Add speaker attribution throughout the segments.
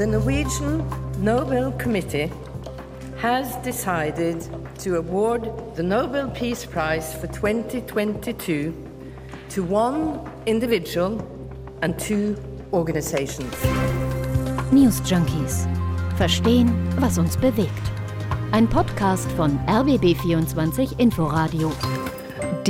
Speaker 1: The Norwegian Nobel Committee has decided to award the Nobel Peace Prize for 2022 to one individual and two organizations.
Speaker 2: News Junkies. Verstehen, was uns bewegt. Ein Podcast von RBB24 Inforadio.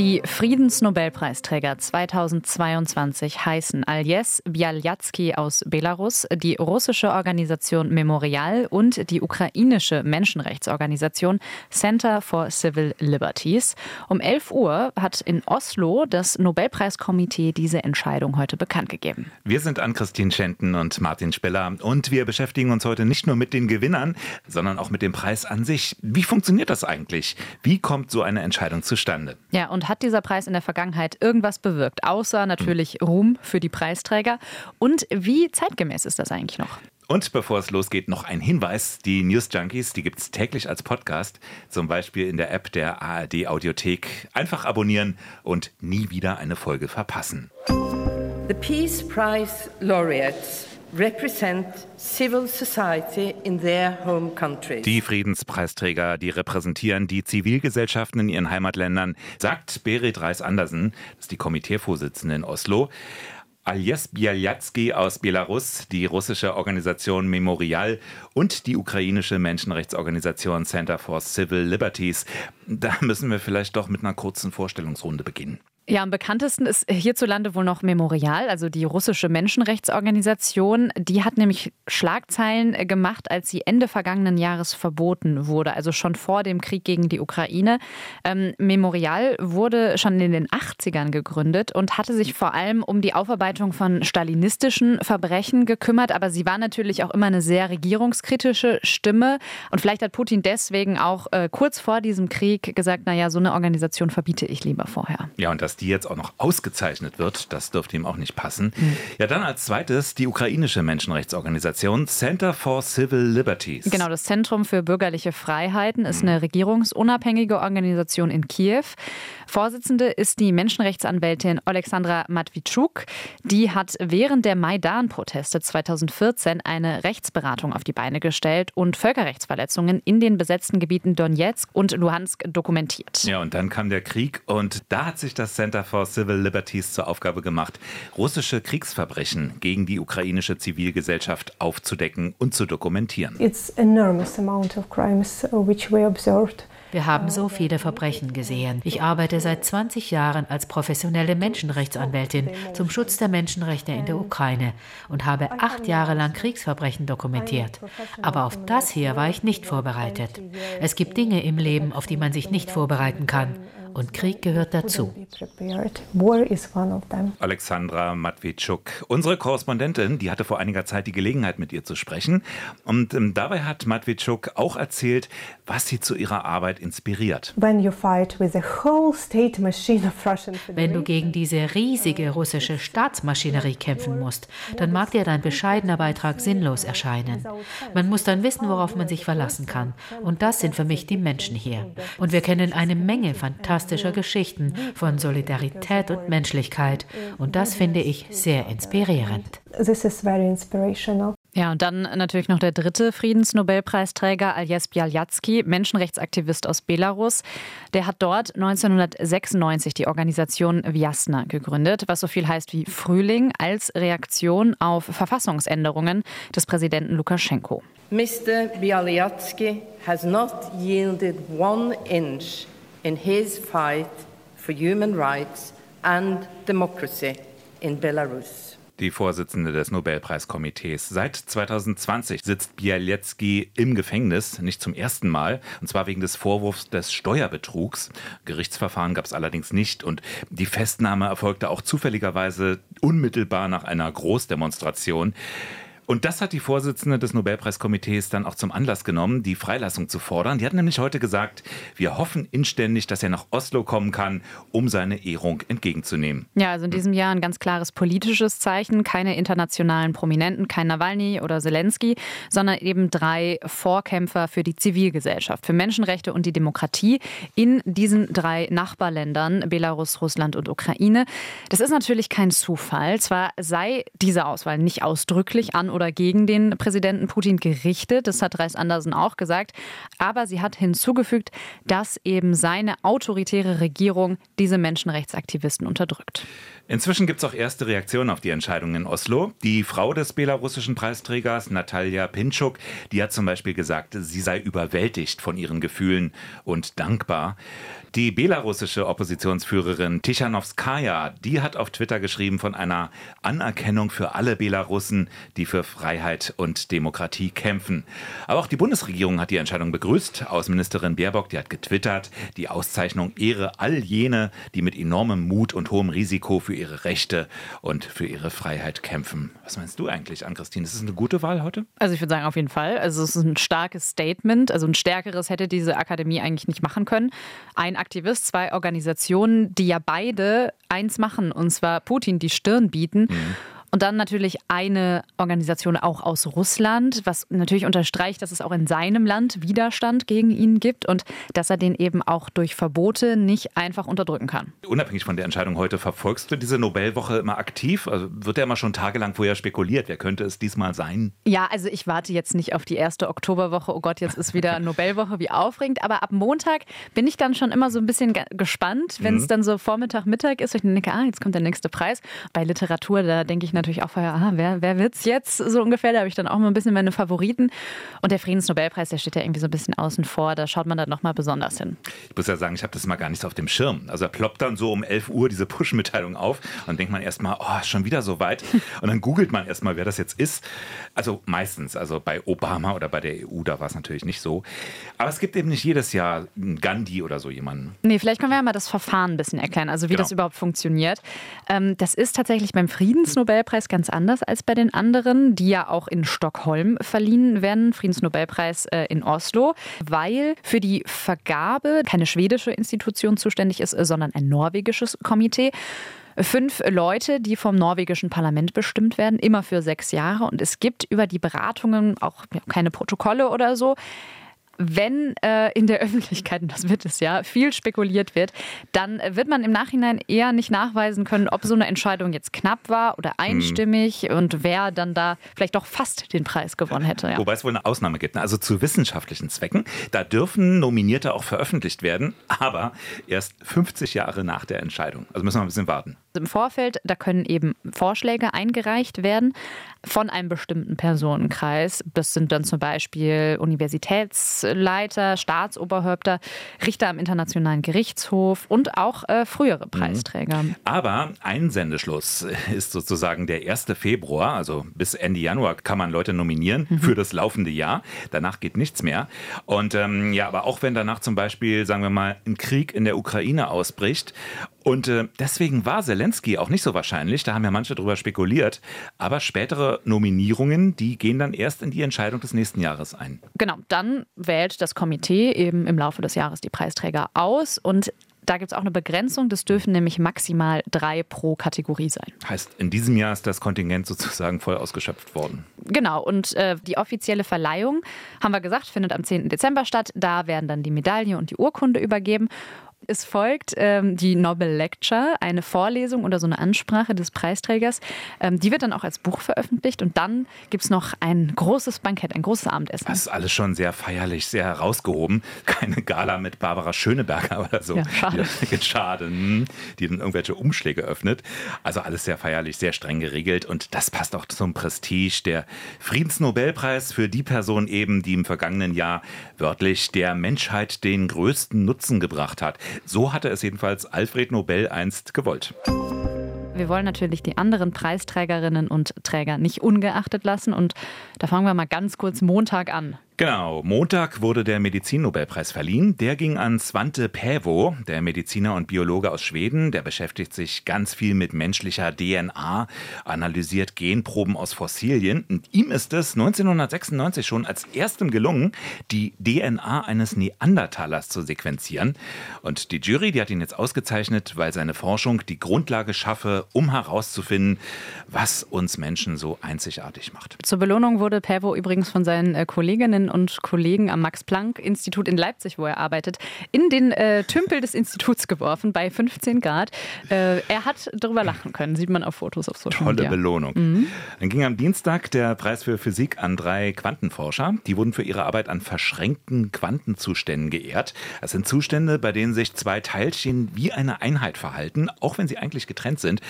Speaker 3: Die Friedensnobelpreisträger 2022 heißen Aljes Bialyatsky aus Belarus, die russische Organisation Memorial und die ukrainische Menschenrechtsorganisation Center for Civil Liberties. Um 11 Uhr hat in Oslo das Nobelpreiskomitee diese Entscheidung heute bekannt gegeben.
Speaker 4: Wir sind an Christine Schenten und Martin Speller und wir beschäftigen uns heute nicht nur mit den Gewinnern, sondern auch mit dem Preis an sich. Wie funktioniert das eigentlich? Wie kommt so eine Entscheidung zustande?
Speaker 3: Ja, und hat dieser Preis in der Vergangenheit irgendwas bewirkt, außer natürlich Ruhm für die Preisträger? Und wie zeitgemäß ist das eigentlich noch?
Speaker 4: Und bevor es losgeht, noch ein Hinweis. Die News Junkies, die gibt es täglich als Podcast, zum Beispiel in der App der ARD Audiothek. Einfach abonnieren und nie wieder eine Folge verpassen.
Speaker 1: The Peace Prize laureates
Speaker 4: Die Friedenspreisträger, die repräsentieren die Zivilgesellschaften in ihren Heimatländern, sagt Berit Reis-Andersen, das ist die Komiteevorsitzende in Oslo. Aljes Bialyatsky aus Belarus, die russische Organisation Memorial und die ukrainische Menschenrechtsorganisation Center for Civil Liberties. Da müssen wir vielleicht doch mit einer kurzen Vorstellungsrunde beginnen.
Speaker 3: Ja, am bekanntesten ist hierzulande wohl noch Memorial, also die russische Menschenrechtsorganisation. Die hat nämlich Schlagzeilen gemacht, als sie Ende vergangenen Jahres verboten wurde, also schon vor dem Krieg gegen die Ukraine. Ähm, Memorial wurde schon in den 80ern gegründet und hatte sich vor allem um die Aufarbeitung von stalinistischen Verbrechen gekümmert, aber sie war natürlich auch immer eine sehr regierungskritische Stimme. Und vielleicht hat Putin deswegen auch äh, kurz vor diesem Krieg gesagt, naja, so eine Organisation verbiete ich lieber vorher.
Speaker 4: Ja, und das die jetzt auch noch ausgezeichnet wird, das dürfte ihm auch nicht passen. Mhm. Ja, dann als zweites die ukrainische Menschenrechtsorganisation Center for Civil Liberties.
Speaker 3: Genau, das Zentrum für bürgerliche Freiheiten ist mhm. eine regierungsunabhängige Organisation in Kiew. Vorsitzende ist die Menschenrechtsanwältin Alexandra Matwitschuk. Die hat während der Maidan-Proteste 2014 eine Rechtsberatung auf die Beine gestellt und Völkerrechtsverletzungen in den besetzten Gebieten Donetsk und Luhansk dokumentiert.
Speaker 4: Ja, und dann kam der Krieg und da hat sich das Center for Civil Liberties zur Aufgabe gemacht, russische Kriegsverbrechen gegen die ukrainische Zivilgesellschaft aufzudecken und zu dokumentieren.
Speaker 5: It's enormous amount of crimes uh, which we observed.
Speaker 2: Wir haben so viele Verbrechen gesehen. Ich arbeite seit 20 Jahren als professionelle Menschenrechtsanwältin zum Schutz der Menschenrechte in der Ukraine und habe acht Jahre lang Kriegsverbrechen dokumentiert. Aber auf das hier war ich nicht vorbereitet. Es gibt Dinge im Leben, auf die man sich nicht vorbereiten kann. Und Krieg gehört dazu.
Speaker 4: Alexandra Matwitschuk, unsere Korrespondentin, die hatte vor einiger Zeit die Gelegenheit, mit ihr zu sprechen. Und ähm, dabei hat Matwitschuk auch erzählt, was sie zu ihrer Arbeit inspiriert.
Speaker 2: Wenn du gegen diese riesige russische Staatsmaschinerie kämpfen musst, dann mag dir dein bescheidener Beitrag sinnlos erscheinen. Man muss dann wissen, worauf man sich verlassen kann. Und das sind für mich die Menschen hier. Und wir kennen eine Menge fantastischer fantastischer Geschichten von Solidarität und Menschlichkeit. Und das finde ich sehr inspirierend.
Speaker 5: This is very inspirational.
Speaker 3: Ja, und dann natürlich noch der dritte Friedensnobelpreisträger, Aljes Bialyatsky, Menschenrechtsaktivist aus Belarus. Der hat dort 1996 die Organisation Vyasna gegründet, was so viel heißt wie Frühling, als Reaktion auf Verfassungsänderungen des Präsidenten Lukaschenko.
Speaker 1: Mr. Bialyatsky has not yielded one inch in his fight for human rights and democracy in Belarus.
Speaker 4: Die Vorsitzende des Nobelpreiskomitees. Seit 2020 sitzt Bialetsky im Gefängnis, nicht zum ersten Mal, und zwar wegen des Vorwurfs des Steuerbetrugs. Gerichtsverfahren gab es allerdings nicht und die Festnahme erfolgte auch zufälligerweise unmittelbar nach einer Großdemonstration. Und das hat die Vorsitzende des Nobelpreiskomitees dann auch zum Anlass genommen, die Freilassung zu fordern. Die hat nämlich heute gesagt, wir hoffen inständig, dass er nach Oslo kommen kann, um seine Ehrung entgegenzunehmen.
Speaker 3: Ja, also in diesem Jahr ein ganz klares politisches Zeichen. Keine internationalen Prominenten, kein Nawalny oder Zelensky, sondern eben drei Vorkämpfer für die Zivilgesellschaft, für Menschenrechte und die Demokratie in diesen drei Nachbarländern, Belarus, Russland und Ukraine. Das ist natürlich kein Zufall. Zwar sei diese Auswahl nicht ausdrücklich an oder oder gegen den Präsidenten Putin gerichtet. Das hat Reis Andersen auch gesagt. Aber sie hat hinzugefügt, dass eben seine autoritäre Regierung diese Menschenrechtsaktivisten unterdrückt.
Speaker 4: Inzwischen gibt es auch erste Reaktionen auf die Entscheidung in Oslo. Die Frau des belarussischen Preisträgers, Natalia Pinchuk, die hat zum Beispiel gesagt, sie sei überwältigt von ihren Gefühlen und dankbar. Die belarussische Oppositionsführerin Tichanowskaja, die hat auf Twitter geschrieben von einer Anerkennung für alle Belarussen, die für Freiheit und Demokratie kämpfen. Aber auch die Bundesregierung hat die Entscheidung begrüßt. Außenministerin Baerbock, die hat getwittert, die Auszeichnung ehre all jene, die mit enormem Mut und hohem Risiko für ihre Rechte und für ihre Freiheit kämpfen. Was meinst du eigentlich an Christine? Ist es eine gute Wahl heute?
Speaker 3: Also ich würde sagen, auf jeden Fall. Also es ist ein starkes Statement. Also ein stärkeres hätte diese Akademie eigentlich nicht machen können. Ein Aktivist, zwei Organisationen, die ja beide eins machen, und zwar Putin die Stirn bieten. Mhm. Und dann natürlich eine Organisation auch aus Russland, was natürlich unterstreicht, dass es auch in seinem Land Widerstand gegen ihn gibt und dass er den eben auch durch Verbote nicht einfach unterdrücken kann.
Speaker 4: Unabhängig von der Entscheidung heute, verfolgst du diese Nobelwoche immer aktiv? Also wird ja immer schon tagelang vorher spekuliert, wer könnte es diesmal sein?
Speaker 3: Ja, also ich warte jetzt nicht auf die erste Oktoberwoche. Oh Gott, jetzt ist wieder Nobelwoche, wie aufregend. Aber ab Montag bin ich dann schon immer so ein bisschen gespannt, wenn es mhm. dann so Vormittag, Mittag ist. Ich denke, ah, jetzt kommt der nächste Preis. Bei Literatur, da denke ich natürlich auch vorher, ah, wer, wer wird's jetzt so ungefähr? Da habe ich dann auch mal ein bisschen meine Favoriten. Und der Friedensnobelpreis, der steht ja irgendwie so ein bisschen außen vor. Da schaut man dann nochmal besonders hin.
Speaker 4: Ich muss ja sagen, ich habe das mal gar nicht auf dem Schirm. Also da ploppt dann so um 11 Uhr diese Push-Mitteilung auf und denkt man erstmal, oh, schon wieder so weit. Und dann googelt man erstmal, wer das jetzt ist. Also meistens, also bei Obama oder bei der EU, da war es natürlich nicht so. Aber es gibt eben nicht jedes Jahr einen Gandhi oder so jemanden.
Speaker 3: Nee, vielleicht können wir ja mal das Verfahren ein bisschen erklären, also wie genau. das überhaupt funktioniert. Ähm, das ist tatsächlich beim Friedensnobelpreis ganz anders als bei den anderen, die ja auch in Stockholm verliehen werden, Friedensnobelpreis äh, in Oslo, weil für die Vergabe keine schwedische Institution zuständig ist, sondern ein norwegisches Komitee fünf Leute, die vom norwegischen Parlament bestimmt werden, immer für sechs Jahre. Und es gibt über die Beratungen auch keine Protokolle oder so wenn äh, in der Öffentlichkeit, und das wird es ja, viel spekuliert wird, dann wird man im Nachhinein eher nicht nachweisen können, ob so eine Entscheidung jetzt knapp war oder einstimmig hm. und wer dann da vielleicht doch fast den Preis gewonnen hätte.
Speaker 4: Ja. Wobei es wohl eine Ausnahme gibt. Ne? Also zu wissenschaftlichen Zwecken, da dürfen Nominierte auch veröffentlicht werden, aber erst 50 Jahre nach der Entscheidung. Also müssen wir ein bisschen warten.
Speaker 3: Im Vorfeld, da können eben Vorschläge eingereicht werden von einem bestimmten Personenkreis. Das sind dann zum Beispiel Universitätsleiter, Staatsoberhäupter, Richter am Internationalen Gerichtshof und auch äh, frühere mhm. Preisträger.
Speaker 4: Aber Einsendeschluss ist sozusagen der 1. Februar, also bis Ende Januar kann man Leute nominieren mhm. für das laufende Jahr. Danach geht nichts mehr. Und ähm, ja, aber auch wenn danach zum Beispiel, sagen wir mal, ein Krieg in der Ukraine ausbricht und äh, deswegen war Zelensky auch nicht so wahrscheinlich, da haben ja manche drüber spekuliert. Aber spätere Nominierungen, die gehen dann erst in die Entscheidung des nächsten Jahres ein.
Speaker 3: Genau, dann wählt das Komitee eben im Laufe des Jahres die Preisträger aus und da gibt es auch eine Begrenzung. Das dürfen nämlich maximal drei pro Kategorie sein.
Speaker 4: Heißt, in diesem Jahr ist das Kontingent sozusagen voll ausgeschöpft worden.
Speaker 3: Genau. Und äh, die offizielle Verleihung, haben wir gesagt, findet am 10. Dezember statt. Da werden dann die Medaille und die Urkunde übergeben. Es folgt ähm, die Nobel Lecture, eine Vorlesung oder so eine Ansprache des Preisträgers. Ähm, die wird dann auch als Buch veröffentlicht und dann gibt es noch ein großes Bankett, ein großes Abendessen.
Speaker 4: Das ist alles schon sehr feierlich, sehr herausgehoben. Keine Gala mit Barbara Schöneberger oder so. Ja, schade. Die, schade, hm, die dann irgendwelche Umschläge öffnet. Also alles sehr feierlich, sehr streng geregelt und das passt auch zum Prestige. Der Friedensnobelpreis für die Person eben, die im vergangenen Jahr wörtlich der Menschheit den größten Nutzen gebracht hat. So hatte es jedenfalls Alfred Nobel einst gewollt.
Speaker 3: Wir wollen natürlich die anderen Preisträgerinnen und Träger nicht ungeachtet lassen und da fangen wir mal ganz kurz Montag an.
Speaker 4: Genau, Montag wurde der Medizinnobelpreis verliehen. Der ging an Svante Päävo, der Mediziner und Biologe aus Schweden. Der beschäftigt sich ganz viel mit menschlicher DNA, analysiert Genproben aus Fossilien. Und ihm ist es 1996 schon als erstem gelungen, die DNA eines Neandertalers zu sequenzieren. Und die Jury, die hat ihn jetzt ausgezeichnet, weil seine Forschung die Grundlage schaffe, um herauszufinden, was uns Menschen so einzigartig macht.
Speaker 3: Zur Belohnung wurde Päävo übrigens von seinen äh, Kolleginnen und Kollegen am Max-Planck-Institut in Leipzig, wo er arbeitet, in den äh, Tümpel des Instituts geworfen bei 15 Grad. Äh, er hat darüber lachen können, sieht man auf Fotos auf Social
Speaker 4: Tolle
Speaker 3: Media.
Speaker 4: Belohnung. Mhm. Dann ging am Dienstag der Preis für Physik an drei Quantenforscher. Die wurden für ihre Arbeit an verschränkten Quantenzuständen geehrt. Das sind Zustände, bei denen sich zwei Teilchen wie eine Einheit verhalten, auch wenn sie eigentlich getrennt sind.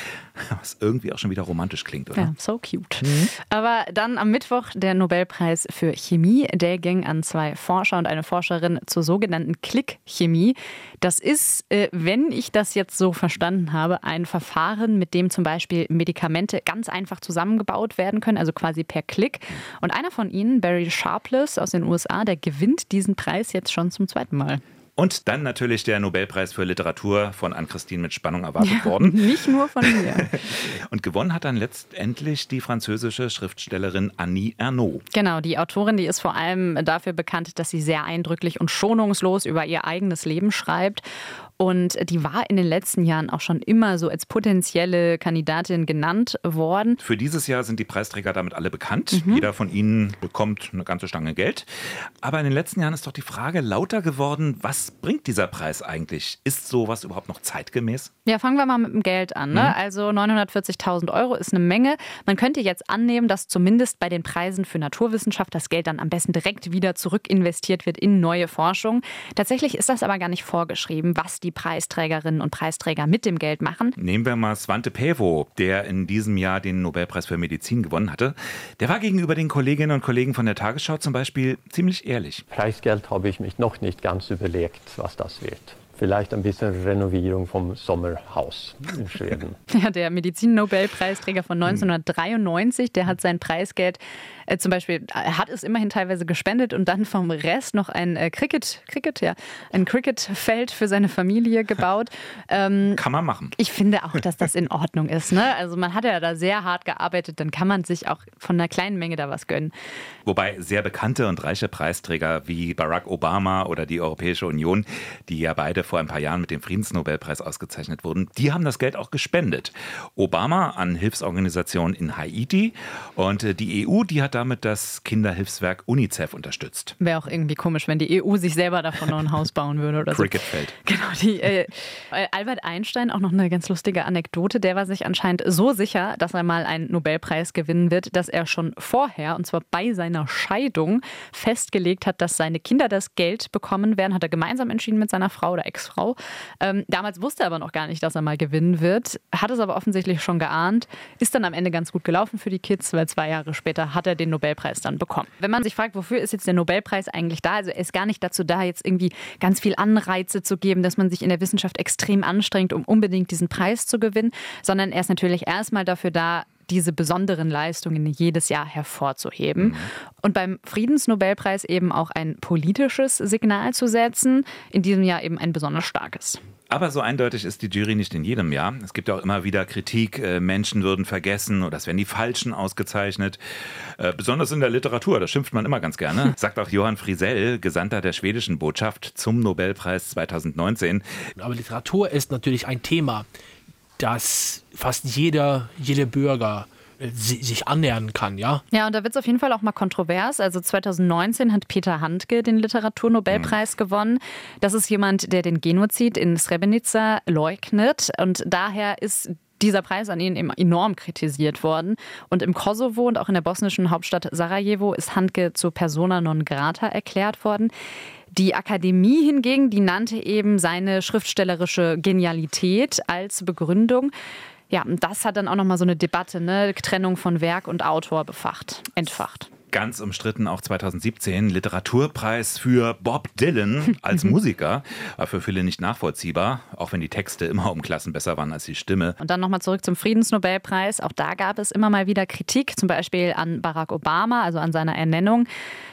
Speaker 4: Was irgendwie auch schon wieder romantisch klingt, oder?
Speaker 3: Ja, so cute. Mhm. Aber dann am Mittwoch der Nobelpreis für Chemie. Der ging an zwei Forscher und eine Forscherin zur sogenannten Klickchemie. Das ist, äh, wenn ich das jetzt so verstanden habe, ein Verfahren, mit dem zum Beispiel Medikamente ganz einfach zusammengebaut werden können, also quasi per Klick. Und einer von ihnen, Barry Sharpless aus den USA, der gewinnt diesen Preis jetzt schon zum zweiten Mal.
Speaker 4: Und dann natürlich der Nobelpreis für Literatur von Ann-Christine mit Spannung erwartet ja, worden.
Speaker 3: Nicht nur von mir.
Speaker 4: Und gewonnen hat dann letztendlich die französische Schriftstellerin Annie Ernaux.
Speaker 3: Genau, die Autorin, die ist vor allem dafür bekannt, dass sie sehr eindrücklich und schonungslos über ihr eigenes Leben schreibt. Und die war in den letzten Jahren auch schon immer so als potenzielle Kandidatin genannt worden.
Speaker 4: Für dieses Jahr sind die Preisträger damit alle bekannt. Mhm. Jeder von ihnen bekommt eine ganze Stange Geld. Aber in den letzten Jahren ist doch die Frage lauter geworden, was bringt dieser Preis eigentlich? Ist sowas überhaupt noch zeitgemäß?
Speaker 3: Ja, fangen wir mal mit dem Geld an. Ne? Mhm. Also 940.000 Euro ist eine Menge. Man könnte jetzt annehmen, dass zumindest bei den Preisen für Naturwissenschaft das Geld dann am besten direkt wieder zurück investiert wird in neue Forschung. Tatsächlich ist das aber gar nicht vorgeschrieben, was die die Preisträgerinnen und Preisträger mit dem Geld machen.
Speaker 4: Nehmen wir mal Svante Pevo, der in diesem Jahr den Nobelpreis für Medizin gewonnen hatte. Der war gegenüber den Kolleginnen und Kollegen von der Tagesschau zum Beispiel ziemlich ehrlich.
Speaker 6: Preisgeld habe ich mich noch nicht ganz überlegt, was das wird vielleicht ein bisschen Renovierung vom Sommerhaus in Schweden.
Speaker 3: Ja, der Medizin-Nobelpreisträger von 1993, der hat sein Preisgeld äh, zum Beispiel, er hat es immerhin teilweise gespendet und dann vom Rest noch ein äh, Cricket, Cricket, ja, ein Cricketfeld für seine Familie gebaut.
Speaker 4: Ähm, kann man machen.
Speaker 3: Ich finde auch, dass das in Ordnung ist. Ne? Also man hat ja da sehr hart gearbeitet, dann kann man sich auch von einer kleinen Menge da was gönnen.
Speaker 4: Wobei sehr bekannte und reiche Preisträger wie Barack Obama oder die Europäische Union, die ja beide vor ein paar Jahren mit dem Friedensnobelpreis ausgezeichnet wurden, die haben das Geld auch gespendet. Obama an Hilfsorganisationen in Haiti und äh, die EU, die hat damit das Kinderhilfswerk UNICEF unterstützt.
Speaker 3: Wäre auch irgendwie komisch, wenn die EU sich selber davon noch ein Haus bauen würde oder
Speaker 4: so. Cricketfeld.
Speaker 3: Genau, die, äh, Albert Einstein, auch noch eine ganz lustige Anekdote, der war sich anscheinend so sicher, dass er mal einen Nobelpreis gewinnen wird, dass er schon vorher, und zwar bei seiner Scheidung, festgelegt hat, dass seine Kinder das Geld bekommen werden. Hat er gemeinsam entschieden mit seiner Frau oder Ex Ex-Frau. Ähm, damals wusste er aber noch gar nicht, dass er mal gewinnen wird, hat es aber offensichtlich schon geahnt, ist dann am Ende ganz gut gelaufen für die Kids, weil zwei Jahre später hat er den Nobelpreis dann bekommen. Wenn man sich fragt, wofür ist jetzt der Nobelpreis eigentlich da? Also er ist gar nicht dazu da, jetzt irgendwie ganz viel Anreize zu geben, dass man sich in der Wissenschaft extrem anstrengt, um unbedingt diesen Preis zu gewinnen, sondern er ist natürlich erstmal dafür da, diese besonderen Leistungen jedes Jahr hervorzuheben. Mhm. Und beim Friedensnobelpreis eben auch ein politisches Signal zu setzen, in diesem Jahr eben ein besonders starkes.
Speaker 4: Aber so eindeutig ist die Jury nicht in jedem Jahr. Es gibt auch immer wieder Kritik, äh, Menschen würden vergessen oder es werden die Falschen ausgezeichnet. Äh, besonders in der Literatur, da schimpft man immer ganz gerne. Sagt auch Johann Friesell, Gesandter der schwedischen Botschaft zum Nobelpreis 2019.
Speaker 7: Aber Literatur ist natürlich ein Thema, das fast jeder, jeder Bürger äh, sich annähern kann, ja.
Speaker 3: Ja, und da wird es auf jeden Fall auch mal kontrovers. Also 2019 hat Peter Handke den Literaturnobelpreis mhm. gewonnen. Das ist jemand, der den Genozid in Srebrenica leugnet und daher ist dieser Preis an ihn enorm kritisiert worden. Und im Kosovo und auch in der bosnischen Hauptstadt Sarajevo ist Handke zu persona non grata erklärt worden. Die Akademie hingegen, die nannte eben seine schriftstellerische Genialität als Begründung. Ja, und das hat dann auch nochmal so eine Debatte, ne? Trennung von Werk und Autor befacht, entfacht
Speaker 4: ganz umstritten auch 2017 Literaturpreis für Bob Dylan als Musiker. War für viele nicht nachvollziehbar, auch wenn die Texte immer um Klassen besser waren als die Stimme.
Speaker 3: Und dann nochmal zurück zum Friedensnobelpreis. Auch da gab es immer mal wieder Kritik, zum Beispiel an Barack Obama, also an seiner Ernennung.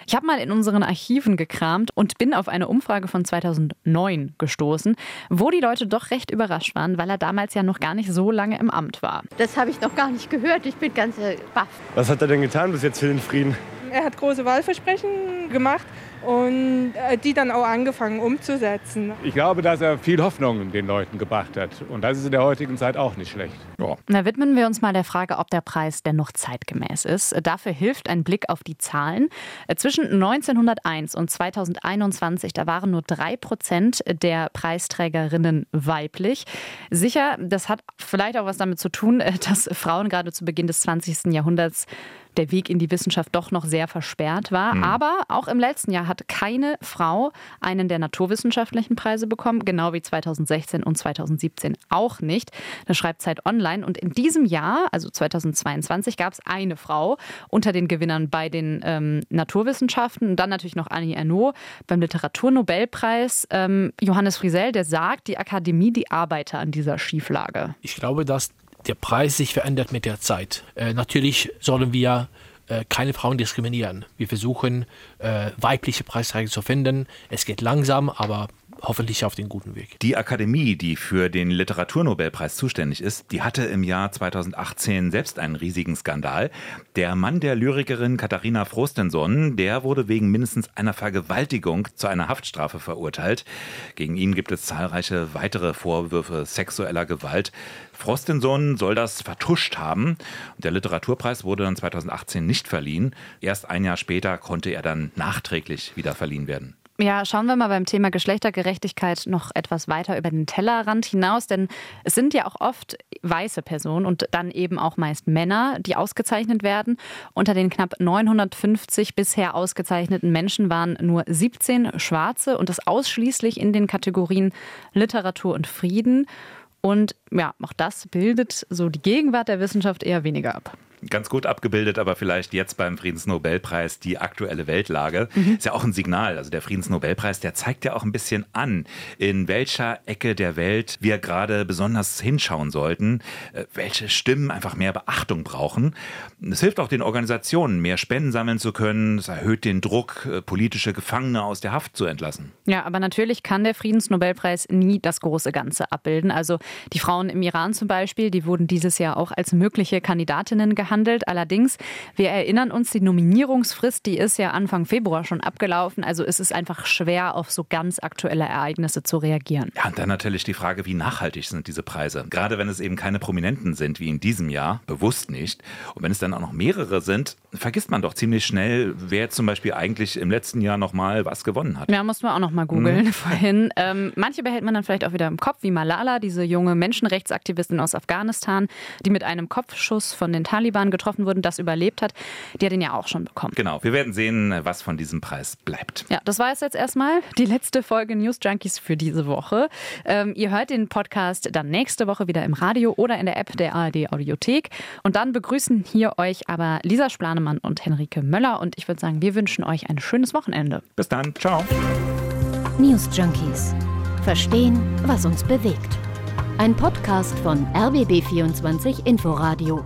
Speaker 3: Ich habe mal in unseren Archiven gekramt und bin auf eine Umfrage von 2009 gestoßen, wo die Leute doch recht überrascht waren, weil er damals ja noch gar nicht so lange im Amt war.
Speaker 8: Das habe ich noch gar nicht gehört. Ich bin ganz äh, baff.
Speaker 9: Was hat er denn getan bis jetzt für den Frieden?
Speaker 10: Er hat große Wahlversprechen gemacht,
Speaker 5: und äh, die dann auch angefangen umzusetzen.
Speaker 9: Ich glaube, dass er viel Hoffnung den Leuten gebracht hat. Und das ist in der heutigen Zeit auch nicht schlecht.
Speaker 3: Ja. Na, widmen wir uns mal der Frage, ob der Preis denn noch zeitgemäß ist. Dafür hilft ein Blick auf die Zahlen. Zwischen 1901 und 2021, da waren nur drei Prozent der Preisträgerinnen weiblich. Sicher, das hat vielleicht auch was damit zu tun, dass Frauen gerade zu Beginn des 20. Jahrhunderts der Weg in die Wissenschaft doch noch sehr versperrt war. Mhm. Aber auch im letzten Jahr hat keine Frau einen der naturwissenschaftlichen Preise bekommen, genau wie 2016 und 2017 auch nicht. Das schreibt Zeit Online. Und in diesem Jahr, also 2022, gab es eine Frau unter den Gewinnern bei den ähm, Naturwissenschaften. Und dann natürlich noch Annie Ernaux beim Literaturnobelpreis. Ähm, Johannes Friesel, der sagt, die Akademie, die arbeite an dieser Schieflage.
Speaker 7: Ich glaube, dass der Preis sich verändert mit der Zeit. Äh, natürlich sollen wir äh, keine Frauen diskriminieren. Wir versuchen, äh, weibliche Preisträger zu finden. Es geht langsam, aber hoffentlich auf den guten Weg.
Speaker 4: Die Akademie, die für den Literaturnobelpreis zuständig ist, die hatte im Jahr 2018 selbst einen riesigen Skandal. Der Mann der Lyrikerin Katharina Frostenson, der wurde wegen mindestens einer Vergewaltigung zu einer Haftstrafe verurteilt. Gegen ihn gibt es zahlreiche weitere Vorwürfe sexueller Gewalt. Frostenson soll das vertuscht haben. Der Literaturpreis wurde dann 2018 nicht verliehen. Erst ein Jahr später konnte er dann nachträglich wieder verliehen werden.
Speaker 3: Ja, schauen wir mal beim Thema Geschlechtergerechtigkeit noch etwas weiter über den Tellerrand hinaus, denn es sind ja auch oft weiße Personen und dann eben auch meist Männer, die ausgezeichnet werden. Unter den knapp 950 bisher ausgezeichneten Menschen waren nur 17 Schwarze und das ausschließlich in den Kategorien Literatur und Frieden. Und ja, auch das bildet so die Gegenwart der Wissenschaft eher weniger ab
Speaker 4: ganz gut abgebildet, aber vielleicht jetzt beim Friedensnobelpreis die aktuelle Weltlage. Mhm. Ist ja auch ein Signal. Also der Friedensnobelpreis, der zeigt ja auch ein bisschen an, in welcher Ecke der Welt wir gerade besonders hinschauen sollten, äh, welche Stimmen einfach mehr Beachtung brauchen. Es hilft auch den Organisationen, mehr Spenden sammeln zu können. Es erhöht den Druck, äh, politische Gefangene aus der Haft zu entlassen.
Speaker 3: Ja, aber natürlich kann der Friedensnobelpreis nie das große Ganze abbilden. Also die Frauen im Iran zum Beispiel, die wurden dieses Jahr auch als mögliche Kandidatinnen gehandelt gehandelt. Allerdings, wir erinnern uns, die Nominierungsfrist, die ist ja Anfang Februar schon abgelaufen. Also ist es einfach schwer, auf so ganz aktuelle Ereignisse zu reagieren.
Speaker 4: Ja, und dann natürlich die Frage, wie nachhaltig sind diese Preise? Gerade wenn es eben keine Prominenten sind, wie in diesem Jahr, bewusst nicht. Und wenn es dann auch noch mehrere sind, vergisst man doch ziemlich schnell, wer zum Beispiel eigentlich im letzten Jahr nochmal was gewonnen hat.
Speaker 3: Ja, mussten wir auch nochmal googeln mhm. vorhin. Ähm, manche behält man dann vielleicht auch wieder im Kopf, wie Malala, diese junge Menschenrechtsaktivistin aus Afghanistan, die mit einem Kopfschuss von den Taliban Jahren getroffen wurden, das überlebt hat, die hat den ja auch schon bekommen.
Speaker 4: Genau, wir werden sehen, was von diesem Preis bleibt.
Speaker 3: Ja, das war es jetzt erstmal. Die letzte Folge News Junkies für diese Woche. Ähm, ihr hört den Podcast dann nächste Woche wieder im Radio oder in der App der ARD Audiothek. Und dann begrüßen hier euch aber Lisa Splanemann und Henrike Möller. Und ich würde sagen, wir wünschen euch ein schönes Wochenende.
Speaker 4: Bis dann. Ciao.
Speaker 10: News Junkies. Verstehen, was uns bewegt. Ein Podcast von RBB24 Inforadio.